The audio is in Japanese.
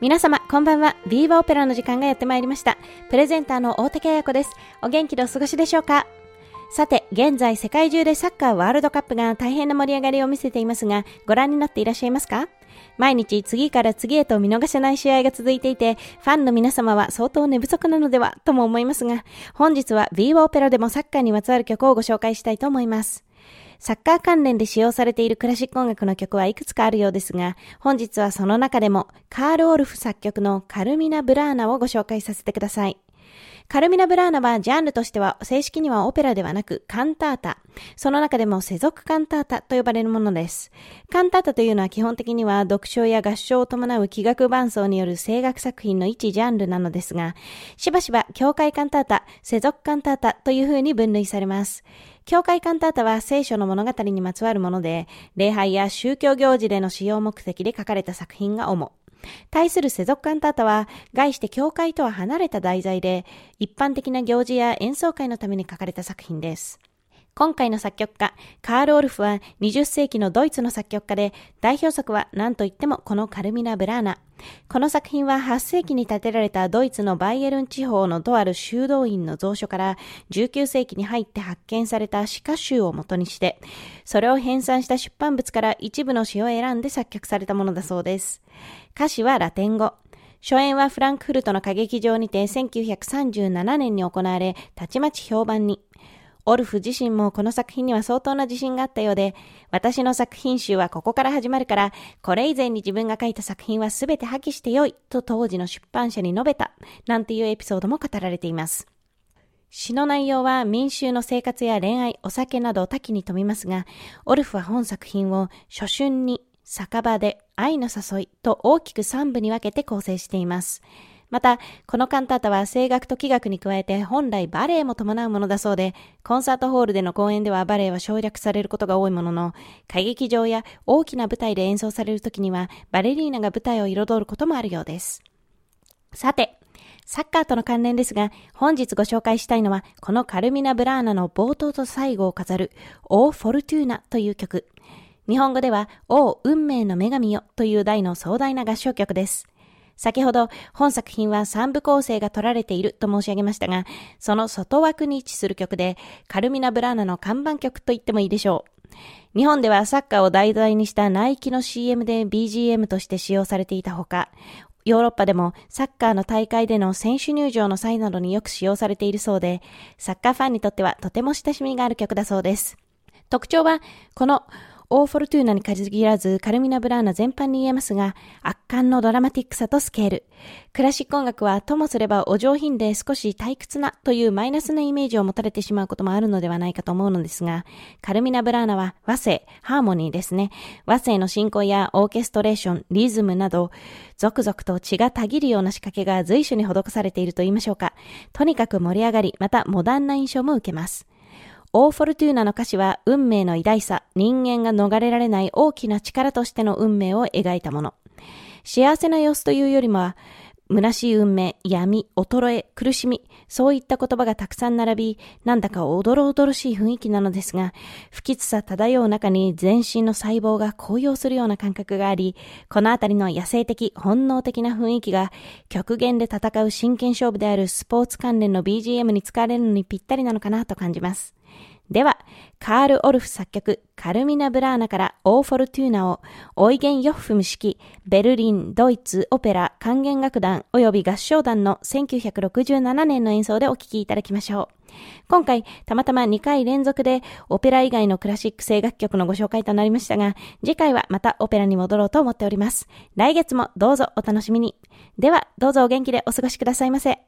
皆様、こんばんは。ビーバーオペラの時間がやってまいりました。プレゼンターの大竹彩子です。お元気でお過ごしでしょうか？さて、現在世界中でサッカーワールドカップが大変な盛り上がりを見せていますが、ご覧になっていらっしゃいますか？毎日次から次へと見逃せない試合が続いていて、ファンの皆様は相当寝不足なのではとも思いますが、本日はビーバーオペラでもサッカーにまつわる曲をご紹介したいと思います。サッカー関連で使用されているクラシック音楽の曲はいくつかあるようですが、本日はその中でもカール・オルフ作曲のカルミナ・ブラーナをご紹介させてください。カルミナ・ブラーナはジャンルとしては正式にはオペラではなくカンタータ。その中でも世俗カンタータと呼ばれるものです。カンタータというのは基本的には読書や合唱を伴う器楽伴奏による声楽作品の一ジャンルなのですが、しばしば教会カンタータ、世俗カンタータという風に分類されます。教会カンタータは聖書の物語にまつわるもので、礼拝や宗教行事での使用目的で書かれた作品が主。対する世俗カンタータは、概して教会とは離れた題材で、一般的な行事や演奏会のために書かれた作品です。今回の作曲家、カール・オルフは20世紀のドイツの作曲家で、代表作は何といってもこのカルミナ・ブラーナ。この作品は8世紀に建てられたドイツのバイエルン地方のとある修道院の蔵書から19世紀に入って発見された詩歌集を元にして、それを編纂した出版物から一部の詩を選んで作曲されたものだそうです。歌詞はラテン語。初演はフランクフルトの歌劇場にて1937年に行われ、たちまち評判に。オルフ自身もこの作品には相当な自信があったようで、私の作品集はここから始まるから、これ以前に自分が書いた作品は全て破棄してよい、と当時の出版社に述べた、なんていうエピソードも語られています。詩の内容は民衆の生活や恋愛、お酒など多岐に富みますが、オルフは本作品を初春に、酒場で、愛の誘いと大きく3部に分けて構成しています。また、このカンタータは声楽と器楽に加えて本来バレエも伴うものだそうで、コンサートホールでの公演ではバレエは省略されることが多いものの、歌劇場や大きな舞台で演奏される時にはバレリーナが舞台を彩ることもあるようです。さて、サッカーとの関連ですが、本日ご紹介したいのは、このカルミナ・ブラーナの冒頭と最後を飾る、オー・フォルトゥーナという曲。日本語では、王運命の女神よという題の壮大な合唱曲です。先ほど本作品は3部構成が取られていると申し上げましたが、その外枠に位置する曲で、カルミナ・ブラーナの看板曲と言ってもいいでしょう。日本ではサッカーを題材にしたナイキの CM で BGM として使用されていたほか、ヨーロッパでもサッカーの大会での選手入場の際などによく使用されているそうで、サッカーファンにとってはとても親しみがある曲だそうです。特徴は、このオーフォルトゥーナに限らず、カルミナ・ブラーナ全般に言えますが、圧巻のドラマティックさとスケール。クラシック音楽はともすればお上品で少し退屈なというマイナスなイメージを持たれてしまうこともあるのではないかと思うのですが、カルミナ・ブラーナは和声、ハーモニーですね。和声の進行やオーケストレーション、リズムなど、続々と血がたぎるような仕掛けが随所に施されていると言いましょうか。とにかく盛り上がり、またモダンな印象も受けます。オーフォルトゥーナの歌詞は運命の偉大さ、人間が逃れられない大きな力としての運命を描いたもの。幸せな様子というよりもは、虚しい運命、闇、衰え、苦しみ、そういった言葉がたくさん並び、なんだかおどろおどろしい雰囲気なのですが、不吉さ漂う中に全身の細胞が高揚するような感覚があり、このあたりの野生的、本能的な雰囲気が、極限で戦う真剣勝負であるスポーツ関連の BGM に使われるのにぴったりなのかなと感じます。では、カール・オルフ作曲、カルミナ・ブラーナからオー・フォルトゥーナを、オイゲン・ヨッフム式、ベルリン、ドイツ、オペラ、管弦楽団及び合唱団の1967年の演奏でお聴きいただきましょう。今回、たまたま2回連続でオペラ以外のクラシック声楽曲のご紹介となりましたが、次回はまたオペラに戻ろうと思っております。来月もどうぞお楽しみに。では、どうぞお元気でお過ごしくださいませ。